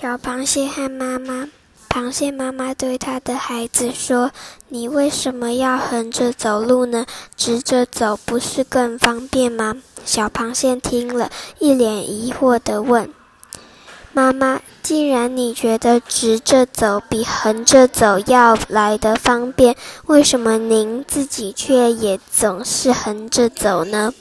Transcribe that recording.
小螃蟹和妈妈。螃蟹妈妈对他的孩子说：“你为什么要横着走路呢？直着走不是更方便吗？”小螃蟹听了一脸疑惑地问：“妈妈，既然你觉得直着走比横着走要来的方便，为什么您自己却也总是横着走呢？”